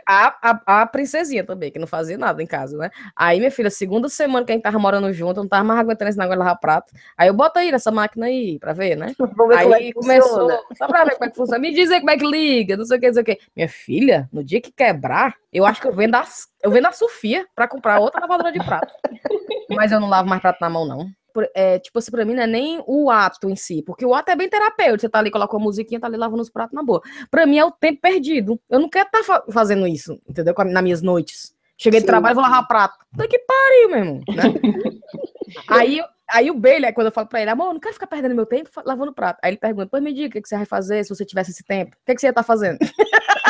B: A, a, a princesinha também, que não fazia nada em casa, né? Aí, minha filha, segunda semana que a gente tava morando junto, eu não tava mais aguentando esse negócio de lavar prato. Aí eu boto aí nessa máquina aí, pra ver, né?
C: Ver é
B: Aí
C: que
B: começou,
C: funciona.
B: só pra ver como é que funciona. Me diz aí como é que liga, não sei o que, não sei o que. Minha filha, no dia que quebrar, eu acho que eu vendo a, eu vendo a Sofia pra comprar outra lavadora de prato. Mas eu não lavo mais prato na mão, não. É, tipo assim, pra mim não é nem o ato em si, porque o ato é bem terapêutico. Você tá ali, coloca uma musiquinha, tá ali lavando os pratos na boa. Pra mim é o tempo perdido. Eu não quero estar fazendo isso, entendeu? Nas minhas noites. Cheguei de
C: Sim.
B: trabalho, vou lavar prato. Puta que pariu, meu irmão. né? aí, aí o Bailey, quando eu falo pra ele, amor, eu não quero ficar perdendo meu tempo lavando prato. Aí ele pergunta, pois me diga o que que você vai fazer se você tivesse esse tempo. O que, que você ia estar fazendo?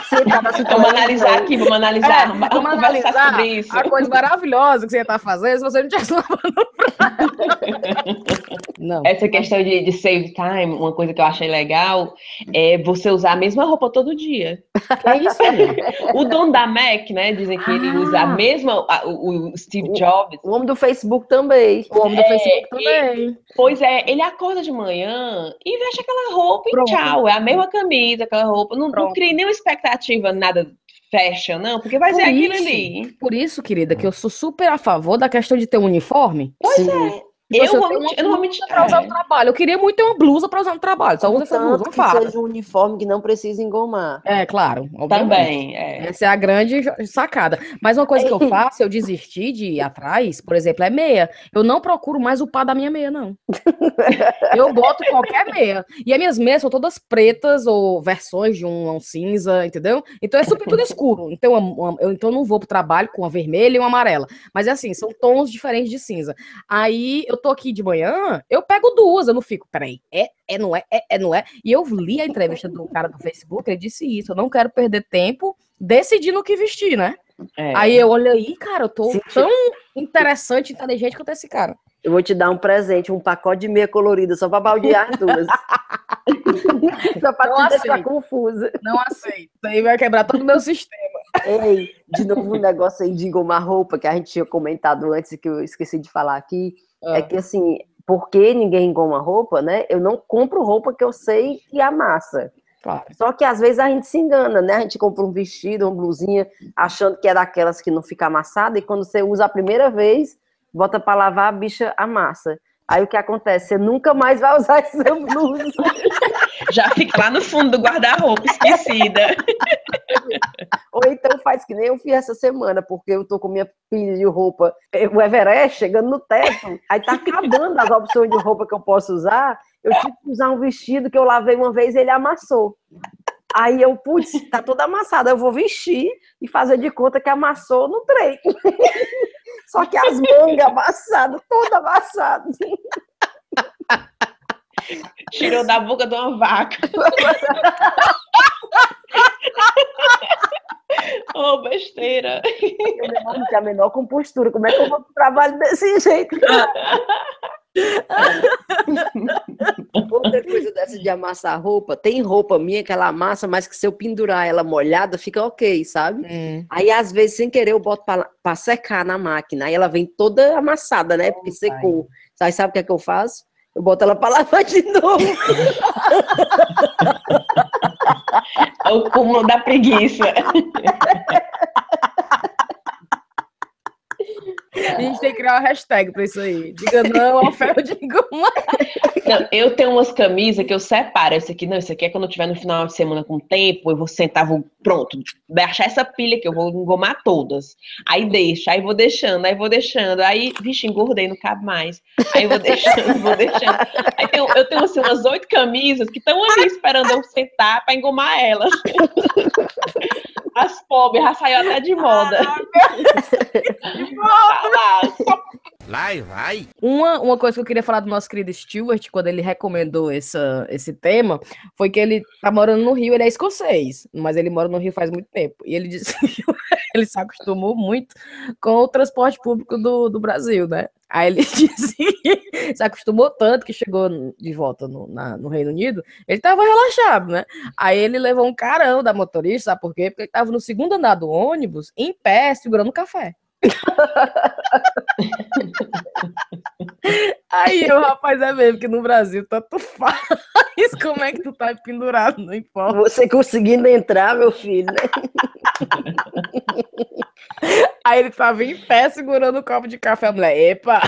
C: Sentado assim,
D: Vamos analisar aqui, vamos analisar.
B: É,
D: vamos
B: vamos analisar
D: sobre isso.
B: A coisa maravilhosa que você ia estar fazendo se você não tivesse lavando prato. Não.
D: Essa questão de, de save time, uma coisa que eu achei legal é você usar a mesma roupa todo dia.
B: É isso aí.
D: O dono da Mac, né? Dizem que ele usa a
C: Ah.
D: mesma, a- o, o Steve Jobs.
C: O homem do Facebook também.
B: O homem do
D: É,
B: Facebook também.
D: Pois é, ele acorda de manhã e veste aquela roupa
B: Pronto.
D: e tchau. É a mesma camisa, aquela roupa. Não, não cria nenhuma expectativa, nada fashion, não, porque vai
B: Por
D: ser aquilo
B: isso.
D: ali.
B: Por isso, querida, que eu sou super a favor da questão de ter um uniforme.
D: Pois
C: Sim.
D: é.
B: Tipo
D: Eu,
B: assim,
D: vou
B: tenho
D: mentir- eu não vou mentir.
B: Pra usar no
D: é.
B: trabalho. Eu queria muito ter uma blusa pra usar no trabalho. Só usa essa blusa, não
C: que
B: fala.
C: seja um uniforme que não precisa engomar.
B: É, claro. obviamente.
D: Também, é.
B: Essa é a grande sacada. Mas uma coisa que eu faço, eu desisti de ir atrás, por exemplo, é meia. Eu não procuro mais o pá da minha meia, não. Eu boto qualquer meia. E as minhas meias são todas pretas ou versões de um, um cinza, entendeu? Então é super tudo escuro. Então uma- eu então não vou pro trabalho com uma vermelha e uma amarela. Mas é assim, são tons diferentes de cinza. Aí eu tô aqui de manhã, eu pego duas, eu não fico, peraí, é, é, não é, é, é, não é. E eu li a entrevista do cara do Facebook, ele disse isso, eu não quero perder tempo decidindo o que vestir, né?
D: é.
B: Aí eu olhei aí, cara, eu tô
C: Sim.
B: tão interessante, inteligente quanto esse cara.
C: Eu vou te dar um presente, um pacote de meia colorida, só pra baldear as duas. só pra
B: Não
C: te deixar confusa.
B: Não aceito. Isso aí vai quebrar todo o meu sistema.
C: Ei, de novo um negócio aí de engomar roupa que a gente tinha comentado antes que eu esqueci de falar aqui. É que assim, porque ninguém engoma roupa, né? Eu não compro roupa que eu sei que amassa.
B: Claro.
C: Só que às vezes a gente se engana, né? A gente compra um vestido, uma blusinha, achando que é daquelas que não fica amassada, e quando você usa a primeira vez, bota para lavar, a bicha amassa. Aí o que acontece? Você nunca mais vai usar essa blusa.
D: Já fica lá no fundo do guarda-roupa, esquecida.
C: Ou então faz que nem eu fiz essa semana, porque eu tô com minha pilha de roupa, o Everest chegando no teto, aí tá acabando as opções de roupa que eu posso usar. Eu tive que usar um vestido que eu lavei uma vez e ele amassou. Aí eu, putz, tá toda amassada, eu vou vestir e fazer de conta que amassou no trem. Só que as mangas amassadas, toda amassada.
D: Tirou da boca de uma vaca. oh, besteira.
C: Eu não tinha a menor compostura. Como é que eu vou pro trabalho desse jeito? Outra coisa dessa de amassar roupa, tem roupa minha que ela amassa, mas que se eu pendurar ela molhada, fica ok, sabe?
B: Hum.
C: Aí, às vezes, sem querer, eu boto pra, pra secar na máquina. Aí ela vem toda amassada, né? Porque secou. Aí sabe o que é que eu faço? Eu boto ela pra lavar de novo.
D: O cúmulo da preguiça.
B: A gente tem que criar uma hashtag pra isso aí. Diga não ao ferro de goma.
D: Não, eu tenho umas camisas que eu separo. Esse aqui, não, isso aqui é quando eu tiver no final de semana com tempo, eu vou sentar, vou, pronto, baixar essa pilha que eu vou engomar todas. Aí deixa, aí vou deixando, aí vou deixando. Aí, vixe, engordei, não cabe mais. Aí vou deixando, vou deixando. Aí tenho, eu tenho assim, umas oito camisas que estão ali esperando eu sentar pra engomar elas. As pobres já saiu até de moda.
E: Vai, vai.
B: Uma, uma coisa que eu queria falar do nosso querido Stuart, quando ele recomendou essa, esse tema, foi que ele tá morando no Rio, ele é escocês, mas ele mora no Rio faz muito tempo. E ele disse que ele se acostumou muito com o transporte público do, do Brasil, né? Aí ele disse que se acostumou tanto que chegou de volta no, na- no Reino Unido, ele tava relaxado, né? Aí ele levou um carão da motorista, sabe por quê? Porque ele tava no segundo andar do ônibus, em pé, segurando café. Aí o rapaz é mesmo que no Brasil tanto faz. Como é que tu tá pendurado? Não importa.
C: Você conseguindo entrar, meu filho, né?
B: Aí ele tava em pé segurando o copo de café. A mulher, epa!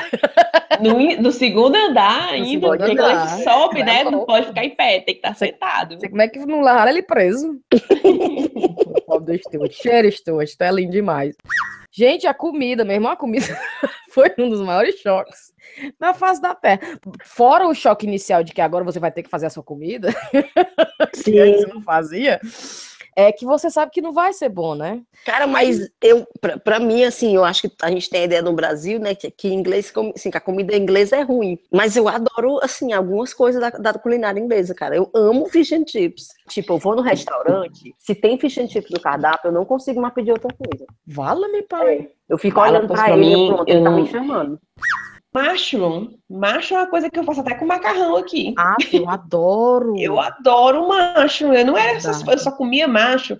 D: No, no segundo andar ainda,
B: segundo
D: porque
B: andar.
D: gente sobe,
B: É
D: né? Não pode ficar em pé, tem que estar sentado.
B: Não sei como é que não largaram ele preso. Pobre do Stuart. Cheiro, Stuart. Tu é lindo demais. Gente, a comida, meu irmão, a comida foi um dos maiores choques na face da terra. Fora o choque inicial de que agora você vai ter que fazer a sua comida, que antes não fazia, é que você sabe que não vai ser bom, né?
C: Cara, mas eu, pra, pra mim, assim, eu acho que a gente tem a ideia no Brasil, né, que, que inglês, assim, que a comida inglesa é ruim. Mas eu adoro, assim, algumas coisas da, da culinária inglesa, cara. Eu amo fish and chips. Tipo, eu vou no restaurante, se tem fish and chips no cardápio, eu não consigo mais pedir outra coisa.
B: Vala-me, pai.
C: Eu fico
D: Fala,
C: olhando pra
D: pra
C: ele,
D: mim,
C: pronto, ele tá
D: não-
C: me chamando.
D: Mushroom. Mushroom é uma coisa que eu faço até com macarrão aqui.
B: Ah, eu adoro.
D: Eu adoro mushroom. Eu não era essas coisas, eu só comia macho,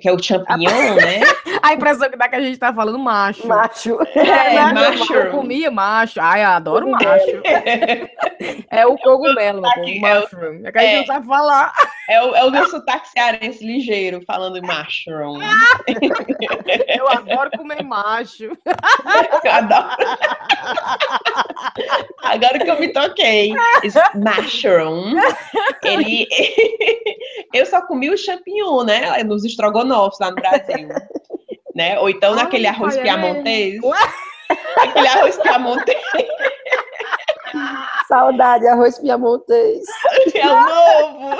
D: que é o champignon, né?
B: A impressão que dá que a gente tá falando macho.
C: Macho.
D: É,
B: Né?
D: mushroom.
B: Eu comia macho. Ai, eu adoro macho. É o cogumelo, meu povo,
D: sotaque é o-
B: mushroom. É que a gente
D: é.
B: não sabe falar.
D: É o, é o meu sotaque cearense ligeiro, falando mushroom.
B: Eu adoro comer macho.
D: Eu adoro. Agora que eu me toquei. Mushroom, ele. eu só comi o champignon, né? Nos estrogonofes lá no Brasil. Né? Ou então
B: Ai,
D: naquele arroz
B: pai, é
D: piamontês. Aquele arroz piamontês
C: Saudade, arroz piamontês.
D: é o novo.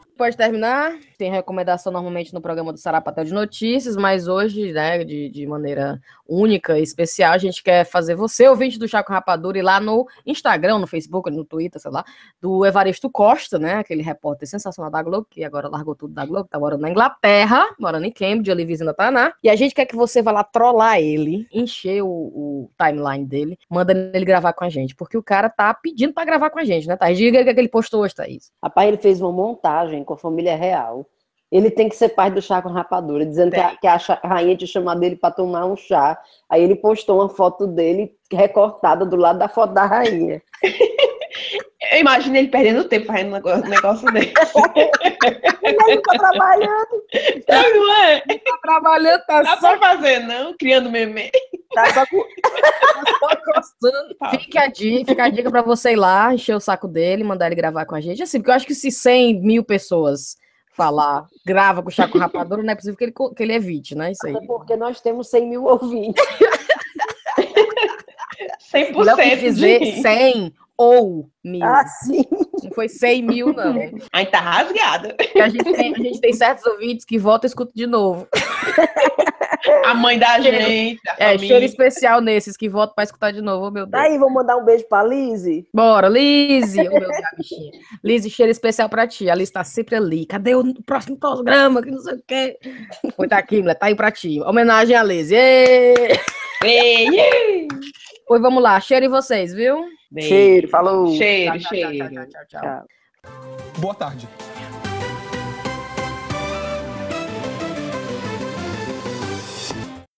B: Pode terminar. Tem recomendação normalmente no programa do Sarapatel de Notícias, mas hoje, né, de, de maneira única e especial, a gente quer fazer você, ouvinte do Chaco Rapadura, ir lá no Instagram, no Facebook, no Twitter, sei lá, do Evaristo Costa, né, aquele repórter sensacional da Globo, que agora largou tudo da Globo, tá morando na Inglaterra, morando em Cambridge, ali vizinho da Taná. E a gente quer que você vá lá trollar ele, encher o, o timeline dele, mandando ele gravar com a gente, porque o cara tá pedindo pra gravar com a gente, né, Thaís? Diga o que que ele postou hoje, Thaís.
C: Rapaz, ele fez uma montagem com a família real. Ele tem que ser pai do chá com rapadura, dizendo que a, que a rainha tinha chamado ele para tomar um chá. Aí ele postou uma foto dele recortada do lado da foto da rainha.
D: Eu imagino ele perdendo tempo fazendo um negócio, desse.
C: Ele tá trabalhando,
D: Não é?
B: Tá trabalhando, tá
D: Dá
B: só,
D: pra fazer, não? Criando meme.
C: tá só com...
B: só coçando. Fica a dica, fica a dica pra você ir lá, encher o saco dele, mandar ele gravar com a gente. Assim, porque eu acho que se 100 mil pessoas falar, grava com o Chaco Rapadura, não é possível que ele, que ele evite, né? Isso aí.
C: Até porque nós temos 100 mil ouvintes.
D: 100%
B: Não quis dizer
D: de...
B: 100 ou mil.
C: Ah, sim.
B: Não foi 100 mil, não.
D: A gente tá rasgada.
B: A gente tem, a gente tem certos ouvintes que voltam e escutam de novo.
D: A mãe da
B: Cheiro.
D: gente, a
B: É,
D: família.
B: cheiro especial nesses que voltam pra escutar de novo, oh, meu Deus.
C: Aí, vou mandar um beijo pra Lizzie.
B: Bora, Lizzie! Oh, meu Deus, a bichinha. Lizzie, cheiro especial pra ti. A Liz tá sempre ali. Cadê o próximo programa? Que não sei o quê. Foi, tá aqui, mulher. Tá aí pra ti. Homenagem a Lizzie.
D: Ei, ei.
B: Pois vamos lá. Cheiro em vocês, viu?
D: Beijo.
C: Cheiro, falou.
D: Cheiro,
B: tchau,
D: cheiro.
B: tchau, tchau, tchau.
C: Tchau.
F: Boa tarde.